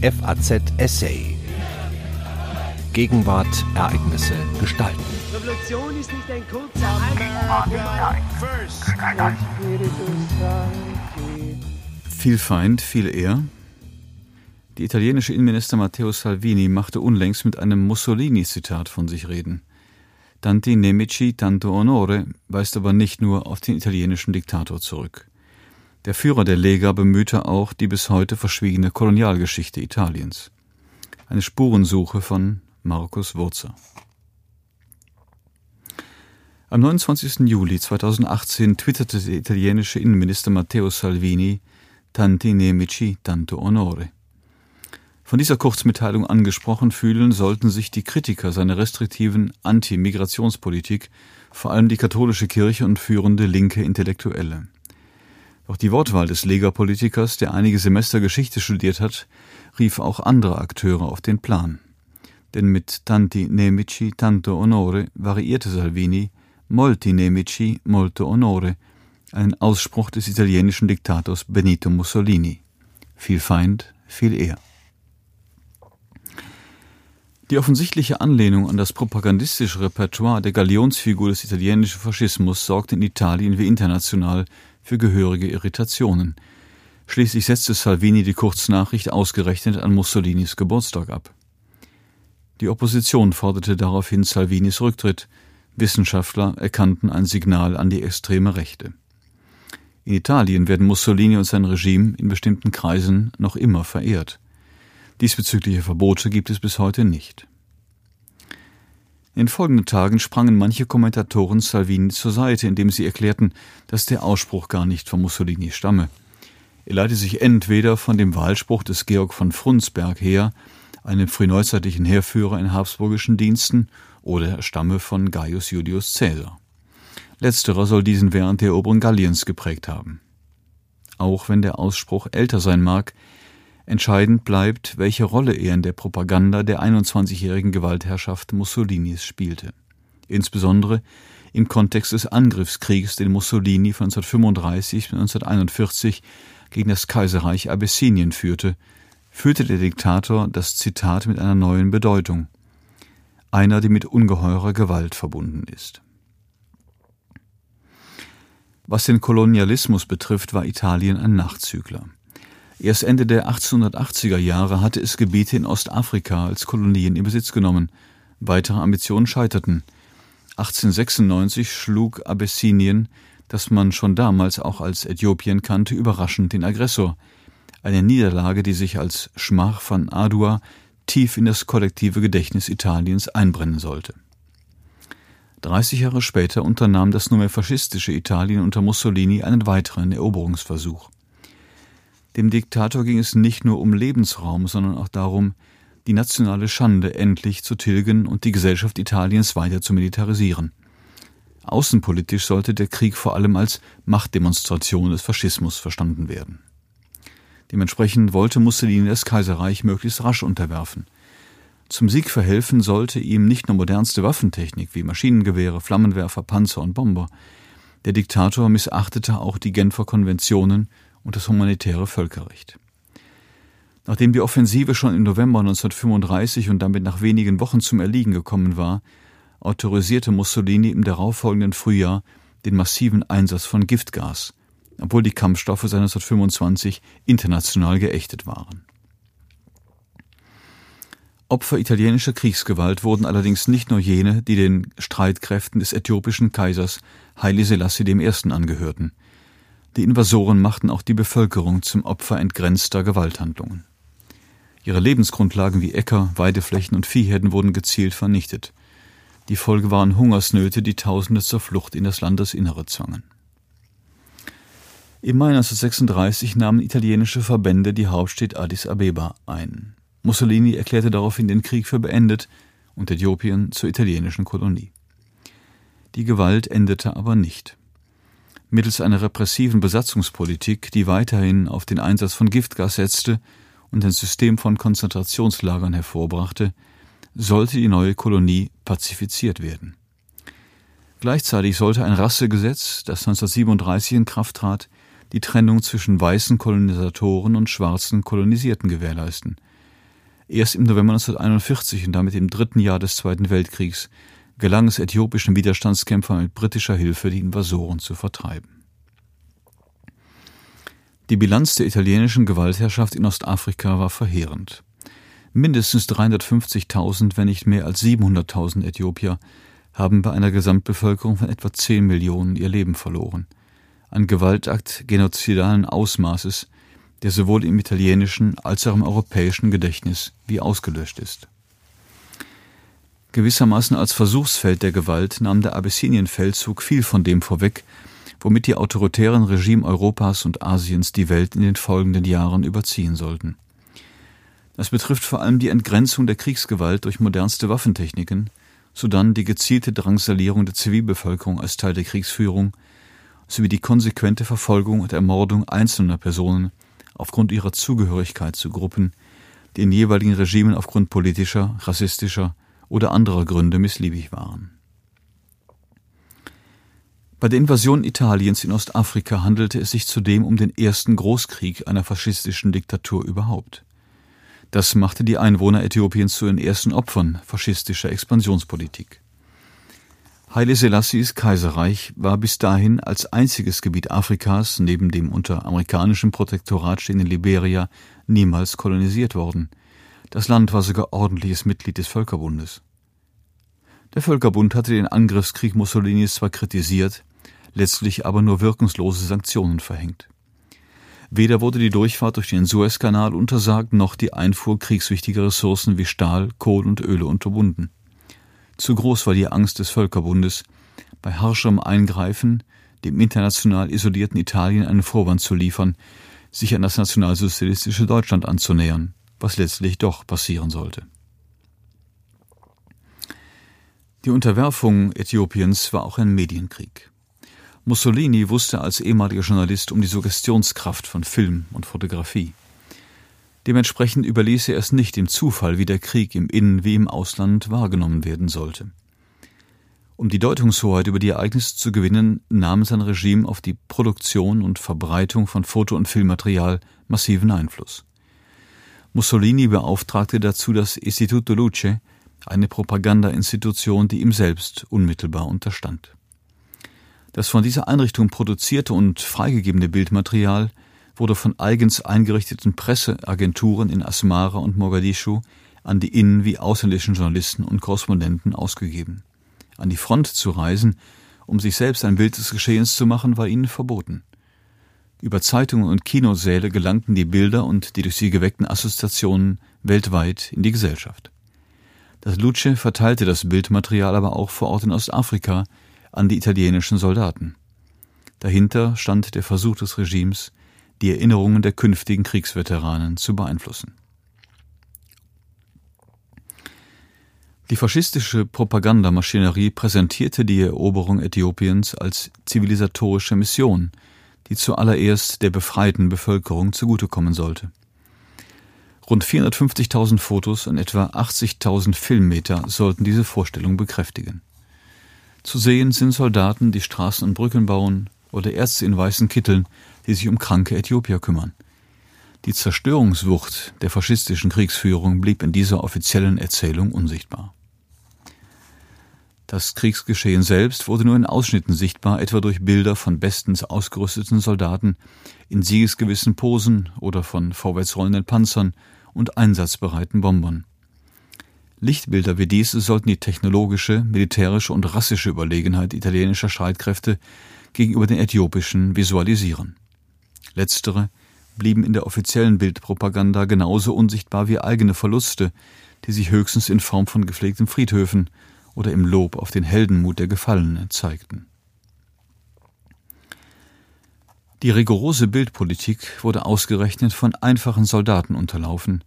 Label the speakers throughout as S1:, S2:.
S1: FAZ Essay. Gegenwart, Ereignisse, Gestalten.
S2: Revolution ist nicht ein kurzer
S3: Viel Feind, viel eher. Die italienische Innenminister Matteo Salvini machte unlängst mit einem Mussolini-Zitat von sich reden. Tanti nemici, tanto onore weist aber nicht nur auf den italienischen Diktator zurück. Der Führer der Lega bemühte auch die bis heute verschwiegene Kolonialgeschichte Italiens. Eine Spurensuche von Markus Wurzer. Am 29. Juli 2018 twitterte der italienische Innenminister Matteo Salvini Tanti nemici, tanto onore. Von dieser Kurzmitteilung angesprochen fühlen sollten sich die Kritiker seiner restriktiven Anti-Migrationspolitik, vor allem die katholische Kirche und führende linke Intellektuelle. Doch die Wortwahl des Lega-Politikers, der einige Semester Geschichte studiert hat, rief auch andere Akteure auf den Plan. Denn mit Tanti nemici tanto onore variierte Salvini Molti nemici molto onore, einen Ausspruch des italienischen Diktators Benito Mussolini. Viel Feind, viel eher. Die offensichtliche Anlehnung an das propagandistische Repertoire der Galionsfigur des italienischen Faschismus sorgte in Italien wie international für gehörige Irritationen. Schließlich setzte Salvini die Kurznachricht ausgerechnet an Mussolinis Geburtstag ab. Die Opposition forderte daraufhin Salvinis Rücktritt. Wissenschaftler erkannten ein Signal an die extreme Rechte. In Italien werden Mussolini und sein Regime in bestimmten Kreisen noch immer verehrt. Diesbezügliche Verbote gibt es bis heute nicht. In den folgenden Tagen sprangen manche Kommentatoren Salvini zur Seite, indem sie erklärten, dass der Ausspruch gar nicht von Mussolini stamme. Er leite sich entweder von dem Wahlspruch des Georg von Frundsberg her, einem frühneuzeitlichen Heerführer in habsburgischen Diensten, oder er stamme von Gaius Julius Caesar. Letzterer soll diesen während der Eroberung Galliens geprägt haben. Auch wenn der Ausspruch älter sein mag, Entscheidend bleibt, welche Rolle er in der Propaganda der 21-jährigen Gewaltherrschaft Mussolinis spielte. Insbesondere im Kontext des Angriffskriegs, den Mussolini von 1935 bis 1941 gegen das Kaiserreich Abessinien führte, führte der Diktator das Zitat mit einer neuen Bedeutung. Einer, die mit ungeheurer Gewalt verbunden ist. Was den Kolonialismus betrifft, war Italien ein Nachzügler. Erst Ende der 1880er Jahre hatte es Gebiete in Ostafrika als Kolonien in Besitz genommen. Weitere Ambitionen scheiterten. 1896 schlug Abessinien, das man schon damals auch als Äthiopien kannte, überraschend den Aggressor. Eine Niederlage, die sich als Schmach von Adua tief in das kollektive Gedächtnis Italiens einbrennen sollte. 30 Jahre später unternahm das nunmehr faschistische Italien unter Mussolini einen weiteren Eroberungsversuch. Dem Diktator ging es nicht nur um Lebensraum, sondern auch darum, die nationale Schande endlich zu tilgen und die Gesellschaft Italiens weiter zu militarisieren. Außenpolitisch sollte der Krieg vor allem als Machtdemonstration des Faschismus verstanden werden. Dementsprechend wollte Mussolini das Kaiserreich möglichst rasch unterwerfen. Zum Sieg verhelfen sollte ihm nicht nur modernste Waffentechnik wie Maschinengewehre, Flammenwerfer, Panzer und Bomber. Der Diktator missachtete auch die Genfer Konventionen und das humanitäre Völkerrecht. Nachdem die Offensive schon im November 1935 und damit nach wenigen Wochen zum Erliegen gekommen war, autorisierte Mussolini im darauffolgenden Frühjahr den massiven Einsatz von Giftgas, obwohl die Kampfstoffe seit 1925 international geächtet waren. Opfer italienischer Kriegsgewalt wurden allerdings nicht nur jene, die den Streitkräften des äthiopischen Kaisers Haile Selassie I. angehörten – die Invasoren machten auch die Bevölkerung zum Opfer entgrenzter Gewalthandlungen. Ihre Lebensgrundlagen wie Äcker, Weideflächen und Viehherden wurden gezielt vernichtet. Die Folge waren Hungersnöte, die Tausende zur Flucht in das Landesinnere zwangen. Im Mai 1936 nahmen italienische Verbände die Hauptstadt Addis Abeba ein. Mussolini erklärte daraufhin den Krieg für beendet und Äthiopien zur italienischen Kolonie. Die Gewalt endete aber nicht mittels einer repressiven Besatzungspolitik, die weiterhin auf den Einsatz von Giftgas setzte und ein System von Konzentrationslagern hervorbrachte, sollte die neue Kolonie pazifiziert werden. Gleichzeitig sollte ein Rassegesetz, das 1937 in Kraft trat, die Trennung zwischen weißen Kolonisatoren und schwarzen Kolonisierten gewährleisten. Erst im November 1941 und damit im dritten Jahr des Zweiten Weltkriegs gelang es äthiopischen Widerstandskämpfern mit britischer Hilfe, die Invasoren zu vertreiben. Die Bilanz der italienischen Gewaltherrschaft in Ostafrika war verheerend. Mindestens 350.000, wenn nicht mehr als 700.000 Äthiopier haben bei einer Gesamtbevölkerung von etwa 10 Millionen ihr Leben verloren. Ein Gewaltakt genozidalen Ausmaßes, der sowohl im italienischen als auch im europäischen Gedächtnis wie ausgelöscht ist. Gewissermaßen als Versuchsfeld der Gewalt nahm der Abessinienfeldzug viel von dem vorweg, womit die autoritären Regime Europas und Asiens die Welt in den folgenden Jahren überziehen sollten. Das betrifft vor allem die Entgrenzung der Kriegsgewalt durch modernste Waffentechniken, sodann die gezielte Drangsalierung der Zivilbevölkerung als Teil der Kriegsführung sowie die konsequente Verfolgung und Ermordung einzelner Personen aufgrund ihrer Zugehörigkeit zu Gruppen, die in jeweiligen Regimen aufgrund politischer, rassistischer oder anderer Gründe missliebig waren. Bei der Invasion Italiens in Ostafrika handelte es sich zudem um den ersten Großkrieg einer faschistischen Diktatur überhaupt. Das machte die Einwohner Äthiopiens zu den ersten Opfern faschistischer Expansionspolitik. Haile Selassies Kaiserreich war bis dahin als einziges Gebiet Afrikas neben dem unter amerikanischem Protektorat stehenden Liberia niemals kolonisiert worden. Das Land war sogar ordentliches Mitglied des Völkerbundes. Der Völkerbund hatte den Angriffskrieg Mussolinis zwar kritisiert, letztlich aber nur wirkungslose Sanktionen verhängt. Weder wurde die Durchfahrt durch den Suezkanal untersagt, noch die Einfuhr kriegswichtiger Ressourcen wie Stahl, Kohl und Öle unterbunden. Zu groß war die Angst des Völkerbundes, bei harscherem Eingreifen dem international isolierten Italien einen Vorwand zu liefern, sich an das nationalsozialistische Deutschland anzunähern, was letztlich doch passieren sollte. Die Unterwerfung Äthiopiens war auch ein Medienkrieg. Mussolini wusste als ehemaliger Journalist um die Suggestionskraft von Film und Fotografie. Dementsprechend überließ er es nicht dem Zufall, wie der Krieg im Innen wie im Ausland wahrgenommen werden sollte. Um die Deutungshoheit über die Ereignisse zu gewinnen, nahm sein Regime auf die Produktion und Verbreitung von Foto- und Filmmaterial massiven Einfluss. Mussolini beauftragte dazu das Istituto Luce, eine Propagandainstitution, die ihm selbst unmittelbar unterstand. Das von dieser Einrichtung produzierte und freigegebene Bildmaterial wurde von eigens eingerichteten Presseagenturen in Asmara und Mogadischu an die innen- wie ausländischen Journalisten und Korrespondenten ausgegeben. An die Front zu reisen, um sich selbst ein Bild des Geschehens zu machen, war ihnen verboten. Über Zeitungen und Kinosäle gelangten die Bilder und die durch sie geweckten Assoziationen weltweit in die Gesellschaft. Das Luce verteilte das Bildmaterial aber auch vor Ort in Ostafrika an die italienischen Soldaten. Dahinter stand der Versuch des Regimes, die Erinnerungen der künftigen Kriegsveteranen zu beeinflussen. Die faschistische Propagandamaschinerie präsentierte die Eroberung Äthiopiens als zivilisatorische Mission, die zuallererst der befreiten Bevölkerung zugutekommen sollte. Rund 450.000 Fotos und etwa 80.000 Filmmeter sollten diese Vorstellung bekräftigen. Zu sehen sind Soldaten, die Straßen und Brücken bauen, oder Ärzte in weißen Kitteln, die sich um kranke Äthiopier kümmern. Die Zerstörungswucht der faschistischen Kriegsführung blieb in dieser offiziellen Erzählung unsichtbar. Das Kriegsgeschehen selbst wurde nur in Ausschnitten sichtbar, etwa durch Bilder von bestens ausgerüsteten Soldaten in siegesgewissen Posen oder von vorwärtsrollenden Panzern und einsatzbereiten Bombern. Lichtbilder wie diese sollten die technologische, militärische und rassische Überlegenheit italienischer Streitkräfte gegenüber den äthiopischen visualisieren. Letztere blieben in der offiziellen Bildpropaganda genauso unsichtbar wie eigene Verluste, die sich höchstens in Form von gepflegten Friedhöfen oder im Lob auf den Heldenmut der Gefallenen zeigten. Die rigorose Bildpolitik wurde ausgerechnet von einfachen Soldaten unterlaufen,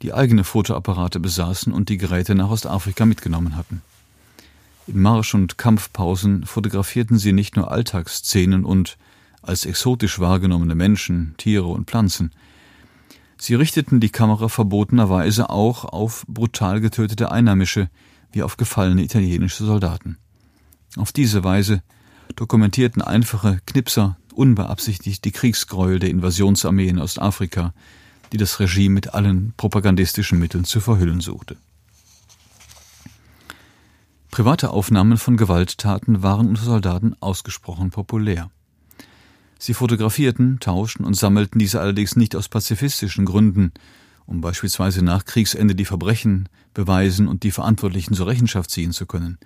S3: die eigene Fotoapparate besaßen und die Geräte nach Ostafrika mitgenommen hatten. In Marsch- und Kampfpausen fotografierten sie nicht nur Alltagsszenen und als exotisch wahrgenommene Menschen, Tiere und Pflanzen. Sie richteten die Kamera verbotenerweise auch auf brutal getötete Einheimische wie auf gefallene italienische Soldaten. Auf diese Weise dokumentierten einfache Knipser unbeabsichtigt die Kriegsgräuel der Invasionsarmee in Ostafrika, die das Regime mit allen propagandistischen Mitteln zu verhüllen suchte. Private Aufnahmen von Gewalttaten waren unter Soldaten ausgesprochen populär. Sie fotografierten, tauschten und sammelten diese allerdings nicht aus pazifistischen Gründen, um beispielsweise nach Kriegsende die Verbrechen beweisen und die Verantwortlichen zur Rechenschaft ziehen zu können.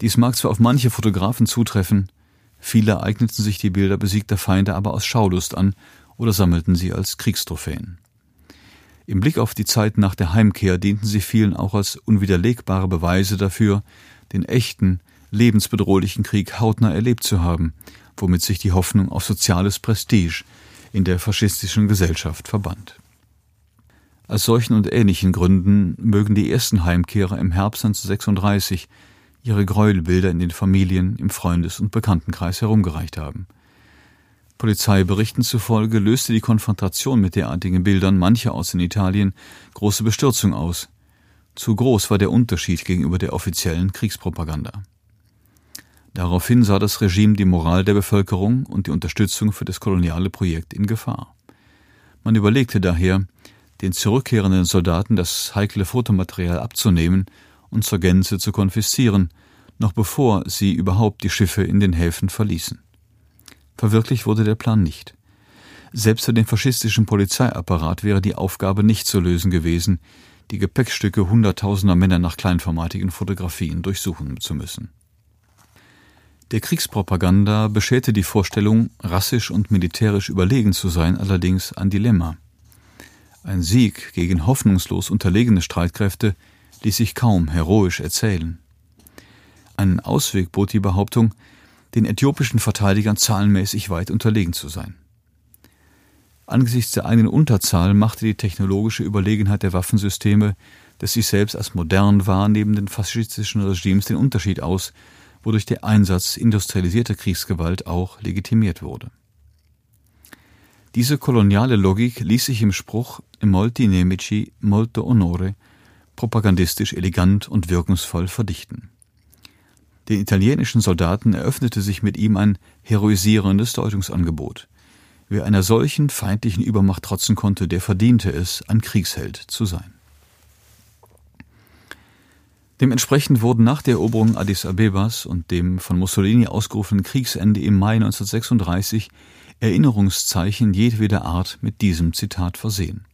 S3: Dies mag zwar auf manche Fotografen zutreffen, viele eigneten sich die Bilder besiegter Feinde aber aus Schaulust an oder sammelten sie als Kriegstrophäen. Im Blick auf die Zeit nach der Heimkehr dienten sie vielen auch als unwiderlegbare Beweise dafür, den echten, lebensbedrohlichen Krieg hautnah erlebt zu haben, womit sich die Hoffnung auf soziales Prestige in der faschistischen Gesellschaft verband. Aus solchen und ähnlichen Gründen mögen die ersten Heimkehrer im Herbst 1936 ihre Gräuelbilder in den Familien, im Freundes- und Bekanntenkreis herumgereicht haben. Polizeiberichten zufolge löste die Konfrontation mit derartigen Bildern mancherorts in Italien große Bestürzung aus. Zu groß war der Unterschied gegenüber der offiziellen Kriegspropaganda. Daraufhin sah das Regime die Moral der Bevölkerung und die Unterstützung für das koloniale Projekt in Gefahr. Man überlegte daher, den zurückkehrenden Soldaten das heikle Fotomaterial abzunehmen und zur Gänze zu konfiszieren, noch bevor sie überhaupt die Schiffe in den Häfen verließen. Verwirklicht wurde der Plan nicht. Selbst für den faschistischen Polizeiapparat wäre die Aufgabe nicht zu lösen gewesen, die Gepäckstücke hunderttausender Männer nach kleinformatigen Fotografien durchsuchen zu müssen. Der Kriegspropaganda bescherte die Vorstellung, rassisch und militärisch überlegen zu sein, allerdings ein Dilemma. Ein Sieg gegen hoffnungslos unterlegene Streitkräfte ließ sich kaum heroisch erzählen. Einen Ausweg bot die Behauptung, den äthiopischen Verteidigern zahlenmäßig weit unterlegen zu sein. Angesichts der eigenen Unterzahl machte die technologische Überlegenheit der Waffensysteme des sich selbst als modern wahrnehmenden faschistischen Regimes den Unterschied aus, wodurch der Einsatz industrialisierter Kriegsgewalt auch legitimiert wurde. Diese koloniale Logik ließ sich im Spruch Molti nemici molto onore propagandistisch elegant und wirkungsvoll verdichten. Den italienischen Soldaten eröffnete sich mit ihm ein heroisierendes Deutungsangebot. Wer einer solchen feindlichen Übermacht trotzen konnte, der verdiente es, ein Kriegsheld zu sein. Dementsprechend wurden nach der Eroberung Addis Abebas und dem von Mussolini ausgerufenen Kriegsende im Mai 1936 Erinnerungszeichen jedweder Art mit diesem Zitat versehen.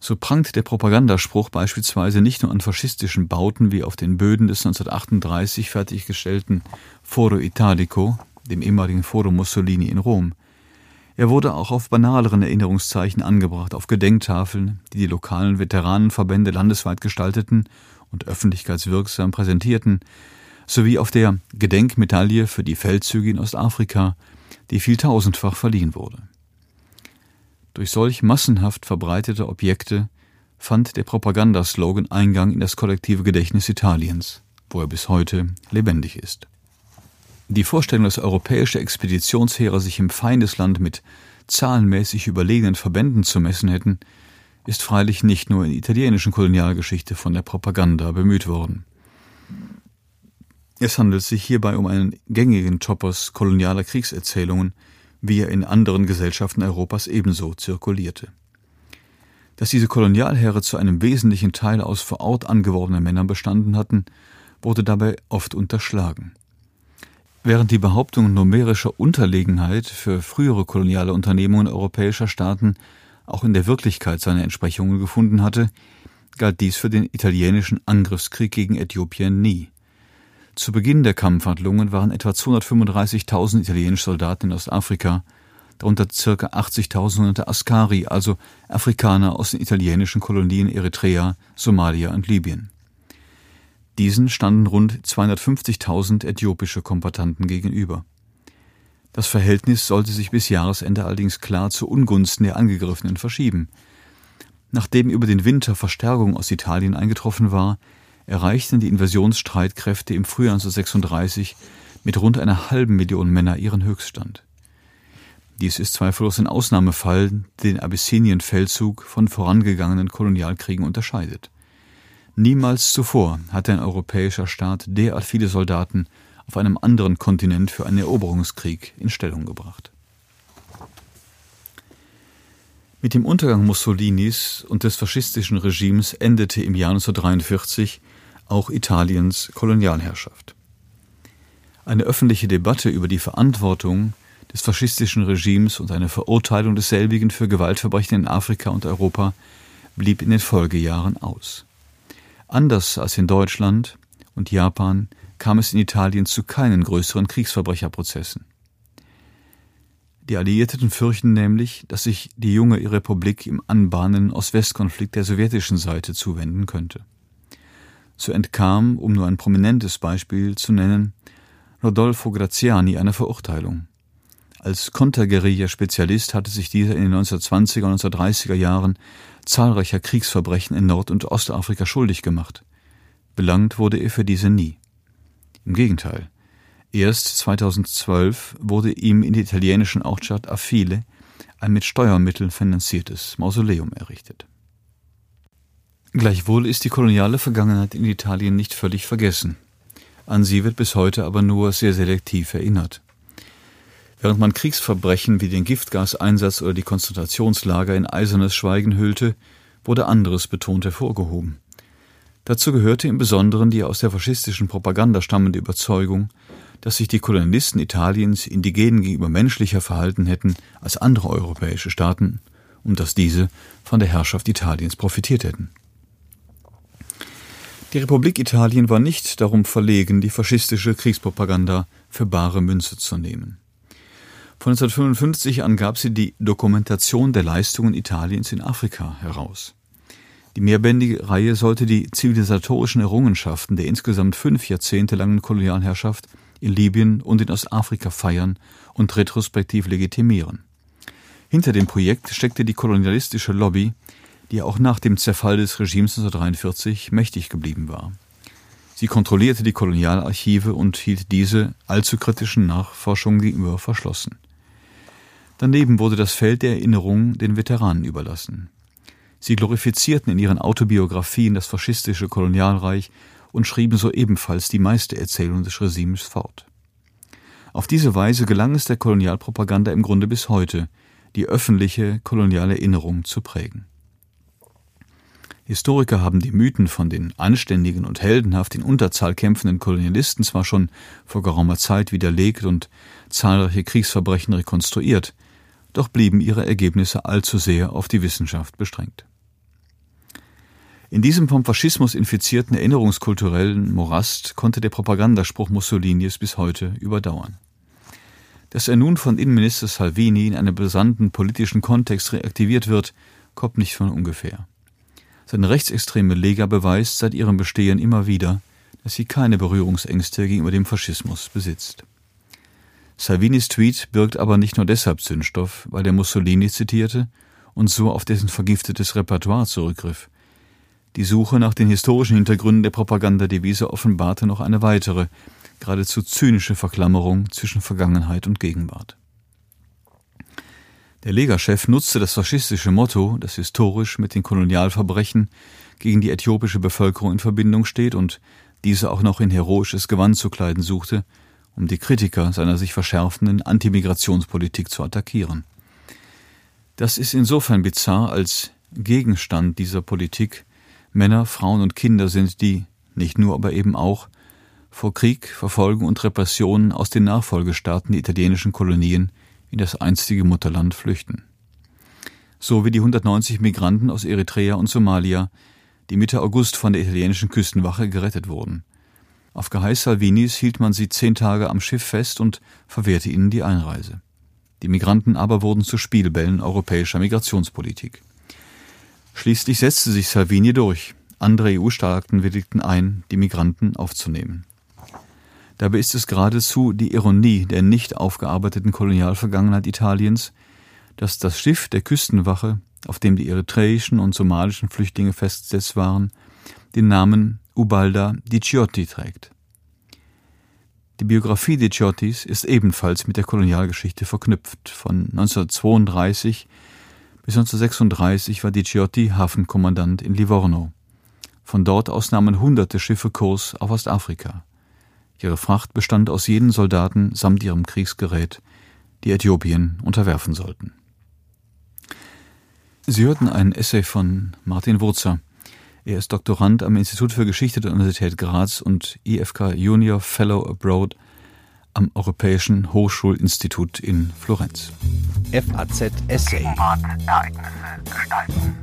S3: So prangt der Propagandaspruch beispielsweise nicht nur an faschistischen Bauten wie auf den Böden des 1938 fertiggestellten Foro Italico, dem ehemaligen Foro Mussolini in Rom. Er wurde auch auf banaleren Erinnerungszeichen angebracht, auf Gedenktafeln, die die lokalen Veteranenverbände landesweit gestalteten und öffentlichkeitswirksam präsentierten, sowie auf der Gedenkmedaille für die Feldzüge in Ostafrika, die vieltausendfach verliehen wurde. Durch solch massenhaft verbreitete Objekte fand der Propagandaslogan Eingang in das kollektive Gedächtnis Italiens, wo er bis heute lebendig ist. Die Vorstellung, dass europäische Expeditionsheere sich im Feindesland mit zahlenmäßig überlegenen Verbänden zu messen hätten, ist freilich nicht nur in italienischen Kolonialgeschichte von der Propaganda bemüht worden. Es handelt sich hierbei um einen gängigen Topos kolonialer Kriegserzählungen, wie er in anderen Gesellschaften Europas ebenso zirkulierte. Dass diese Kolonialheere zu einem wesentlichen Teil aus vor Ort angeworbenen Männern bestanden hatten, wurde dabei oft unterschlagen. Während die Behauptung numerischer Unterlegenheit für frühere koloniale Unternehmungen europäischer Staaten auch in der Wirklichkeit seine Entsprechungen gefunden hatte, galt dies für den italienischen Angriffskrieg gegen Äthiopien nie. Zu Beginn der Kampfhandlungen waren etwa 235.000 italienische Soldaten in Ostafrika, darunter ca. 80.000 Askari, also Afrikaner aus den italienischen Kolonien Eritrea, Somalia und Libyen. Diesen standen rund 250.000 äthiopische Kombatanten gegenüber. Das Verhältnis sollte sich bis Jahresende allerdings klar zu Ungunsten der Angegriffenen verschieben. Nachdem über den Winter Verstärkung aus Italien eingetroffen war, erreichten die Invasionsstreitkräfte im Frühjahr 1936 mit rund einer halben Million Männer ihren Höchststand. Dies ist zweifellos ein Ausnahmefall, den Abyssinien-Feldzug von vorangegangenen Kolonialkriegen unterscheidet. Niemals zuvor hatte ein europäischer Staat derart viele Soldaten auf einem anderen Kontinent für einen Eroberungskrieg in Stellung gebracht. Mit dem Untergang Mussolinis und des faschistischen Regimes endete im Jahr 1943 auch Italiens Kolonialherrschaft. Eine öffentliche Debatte über die Verantwortung des faschistischen Regimes und eine Verurteilung desselbigen für Gewaltverbrechen in Afrika und Europa blieb in den Folgejahren aus. Anders als in Deutschland und Japan kam es in Italien zu keinen größeren Kriegsverbrecherprozessen. Die Alliierten fürchten nämlich, dass sich die junge Republik im anbahnenden Ost-West-Konflikt der sowjetischen Seite zuwenden könnte. So entkam, um nur ein prominentes Beispiel zu nennen, Rodolfo Graziani einer Verurteilung. Als Konterguerilla-Spezialist hatte sich dieser in den 1920er und 1930er Jahren zahlreicher Kriegsverbrechen in Nord- und Ostafrika schuldig gemacht. Belangt wurde er für diese nie. Im Gegenteil. Erst 2012 wurde ihm in der italienischen Ortschaft Affile ein mit Steuermitteln finanziertes Mausoleum errichtet. Gleichwohl ist die koloniale Vergangenheit in Italien nicht völlig vergessen. An sie wird bis heute aber nur sehr selektiv erinnert. Während man Kriegsverbrechen wie den Giftgaseinsatz oder die Konzentrationslager in eisernes Schweigen hüllte, wurde anderes betont hervorgehoben. Dazu gehörte im Besonderen die aus der faschistischen Propaganda stammende Überzeugung, dass sich die Kolonialisten Italiens indigenen gegenüber menschlicher verhalten hätten als andere europäische Staaten und dass diese von der Herrschaft Italiens profitiert hätten. Die Republik Italien war nicht darum verlegen, die faschistische Kriegspropaganda für bare Münze zu nehmen. Von 1955 an gab sie die Dokumentation der Leistungen Italiens in Afrika heraus. Die mehrbändige Reihe sollte die zivilisatorischen Errungenschaften der insgesamt fünf Jahrzehnte langen Kolonialherrschaft in Libyen und in Ostafrika feiern und retrospektiv legitimieren. Hinter dem Projekt steckte die kolonialistische Lobby, die auch nach dem Zerfall des Regimes 1943 mächtig geblieben war. Sie kontrollierte die Kolonialarchive und hielt diese allzu kritischen Nachforschungen gegenüber verschlossen. Daneben wurde das Feld der Erinnerung den Veteranen überlassen. Sie glorifizierten in ihren Autobiografien das faschistische Kolonialreich und schrieben so ebenfalls die meiste Erzählung des Regimes fort. Auf diese Weise gelang es der Kolonialpropaganda im Grunde bis heute, die öffentliche koloniale Erinnerung zu prägen. Historiker haben die Mythen von den anständigen und heldenhaft in Unterzahl kämpfenden Kolonialisten zwar schon vor geraumer Zeit widerlegt und zahlreiche Kriegsverbrechen rekonstruiert, doch blieben ihre Ergebnisse allzu sehr auf die Wissenschaft beschränkt. In diesem vom Faschismus infizierten erinnerungskulturellen Morast konnte der Propagandaspruch Mussolinis bis heute überdauern. Dass er nun von Innenminister Salvini in einem besandten politischen Kontext reaktiviert wird, kommt nicht von ungefähr. Seine rechtsextreme Lega beweist seit ihrem Bestehen immer wieder, dass sie keine Berührungsängste gegenüber dem Faschismus besitzt. Salvinis Tweet birgt aber nicht nur deshalb Zündstoff, weil er Mussolini zitierte und so auf dessen vergiftetes Repertoire zurückgriff. Die Suche nach den historischen Hintergründen der Propagandadevise offenbarte noch eine weitere, geradezu zynische Verklammerung zwischen Vergangenheit und Gegenwart. Der Lega-Chef nutzte das faschistische Motto, das historisch mit den Kolonialverbrechen gegen die äthiopische Bevölkerung in Verbindung steht und diese auch noch in heroisches Gewand zu kleiden suchte, um die Kritiker seiner sich verschärfenden Antimigrationspolitik zu attackieren. Das ist insofern bizarr, als Gegenstand dieser Politik Männer, Frauen und Kinder sind, die, nicht nur, aber eben auch, vor Krieg, Verfolgung und Repressionen aus den Nachfolgestaaten der italienischen Kolonien in das einstige Mutterland flüchten. So wie die 190 Migranten aus Eritrea und Somalia, die Mitte August von der italienischen Küstenwache gerettet wurden. Auf Geheiß Salvinis hielt man sie zehn Tage am Schiff fest und verwehrte ihnen die Einreise. Die Migranten aber wurden zu Spielbällen europäischer Migrationspolitik. Schließlich setzte sich Salvini durch. Andere EU-Staaten willigten ein, die Migranten aufzunehmen. Dabei ist es geradezu die Ironie der nicht aufgearbeiteten Kolonialvergangenheit Italiens, dass das Schiff der Küstenwache, auf dem die eritreischen und somalischen Flüchtlinge festgesetzt waren, den Namen Ubalda di Ciotti trägt. Die Biografie di Ciottis ist ebenfalls mit der Kolonialgeschichte verknüpft. Von 1932 bis 1936 war di Ciotti Hafenkommandant in Livorno. Von dort aus nahmen hunderte Schiffe Kurs auf Ostafrika. Ihre Fracht bestand aus jenen Soldaten samt ihrem Kriegsgerät, die Äthiopien unterwerfen sollten. Sie hörten ein Essay von Martin Wurzer. Er ist Doktorand am Institut für Geschichte der Universität Graz und IFK Junior Fellow Abroad am Europäischen Hochschulinstitut in Florenz.
S1: FAZ Essay.
S4: Gegenwart, Ereignisse gestalten.